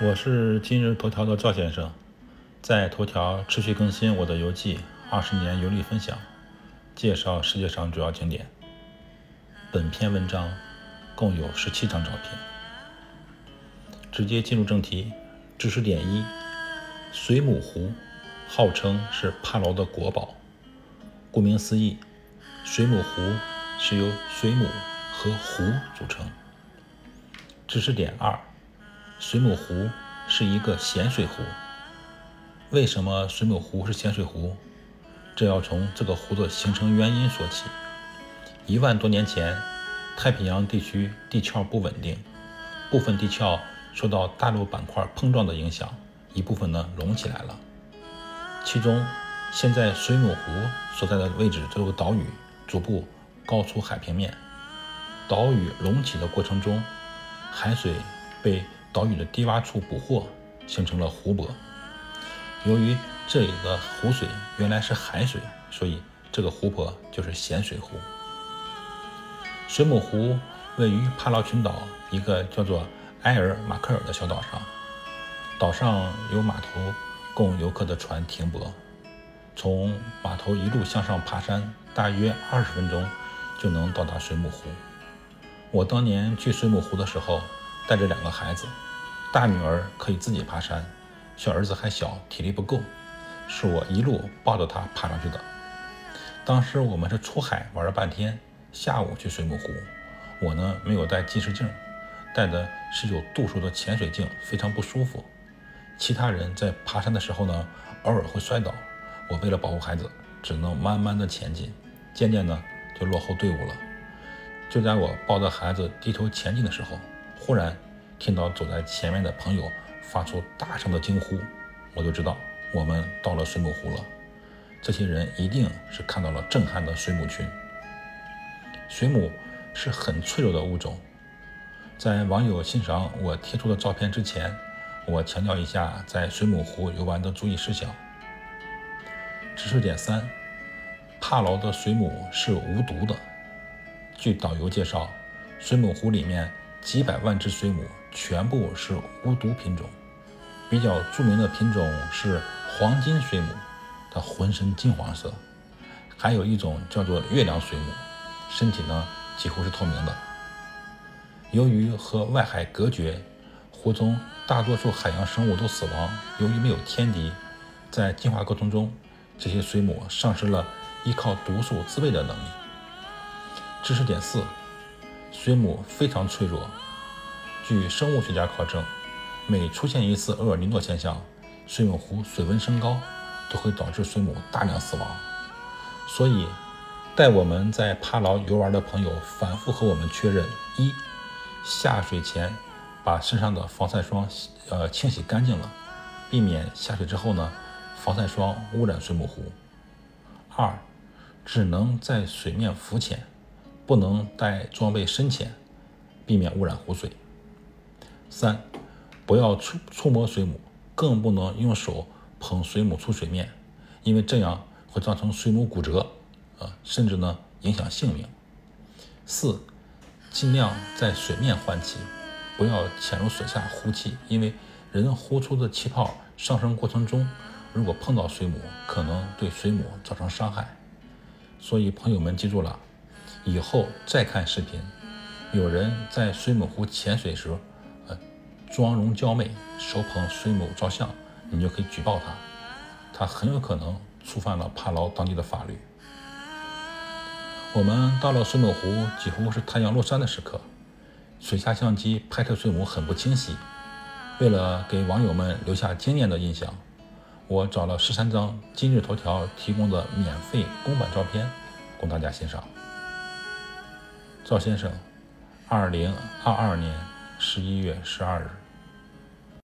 我是今日头条的赵先生，在头条持续更新我的游记，二十年游历分享，介绍世界上主要景点。本篇文章共有十七张照片。直接进入正题，知识点一：水母湖号称是帕劳的国宝。顾名思义，水母湖是由水母和湖组成。知识点二。水母湖是一个咸水湖。为什么水母湖是咸水湖？这要从这个湖的形成原因说起。一万多年前，太平洋地区地壳不稳定，部分地壳受到大陆板块碰撞的影响，一部分呢隆起来了。其中，现在水母湖所在的位置这个岛屿逐步高出海平面。岛屿隆起的过程中，海水被岛屿的低洼处捕获，形成了湖泊。由于这里的湖水原来是海水，所以这个湖泊就是咸水湖。水母湖位于帕劳群岛一个叫做埃尔马克尔的小岛上，岛上有码头供游客的船停泊。从码头一路向上爬山，大约二十分钟就能到达水母湖。我当年去水母湖的时候，带着两个孩子。大女儿可以自己爬山，小儿子还小，体力不够，是我一路抱着他爬上去的。当时我们是出海玩了半天，下午去水母湖。我呢没有带近视镜，带的是有度数的潜水镜，非常不舒服。其他人在爬山的时候呢，偶尔会摔倒。我为了保护孩子，只能慢慢的前进，渐渐的就落后队伍了。就在我抱着孩子低头前进的时候，忽然。听到走在前面的朋友发出大声的惊呼，我就知道我们到了水母湖了。这些人一定是看到了震撼的水母群。水母是很脆弱的物种。在网友欣赏我贴出的照片之前，我强调一下在水母湖游玩的注意事项。知识点三：帕劳的水母是无毒的。据导游介绍，水母湖里面几百万只水母。全部是无毒品种，比较著名的品种是黄金水母，它浑身金黄色；还有一种叫做月亮水母，身体呢几乎是透明的。由于和外海隔绝，湖中大多数海洋生物都死亡。由于没有天敌，在进化过程中，这些水母丧失了依靠毒素自卫的能力。知识点四：水母非常脆弱。据生物学家考证，每出现一次厄尔尼诺现象，水母湖水温升高，都会导致水母大量死亡。所以，带我们在帕劳游玩的朋友反复和我们确认：一、下水前把身上的防晒霜呃清洗干净了，避免下水之后呢防晒霜污染水母湖；二、只能在水面浮潜，不能带装备深潜，避免污染湖水。三，不要触触摸水母，更不能用手捧水母出水面，因为这样会造成水母骨折，啊，甚至呢影响性命。四，尽量在水面换气，不要潜入水下呼气，因为人呼出的气泡上升过程中，如果碰到水母，可能对水母造成伤害。所以朋友们记住了，以后再看视频，有人在水母湖潜水时。呃妆容娇媚，手捧水母照相，你就可以举报他，他很有可能触犯了帕劳当地的法律。我们到了水母湖，几乎是太阳落山的时刻，水下相机拍摄水母很不清晰。为了给网友们留下惊艳的印象，我找了十三张今日头条提供的免费公版照片供大家欣赏。赵先生，二零二二年。十一月十二日。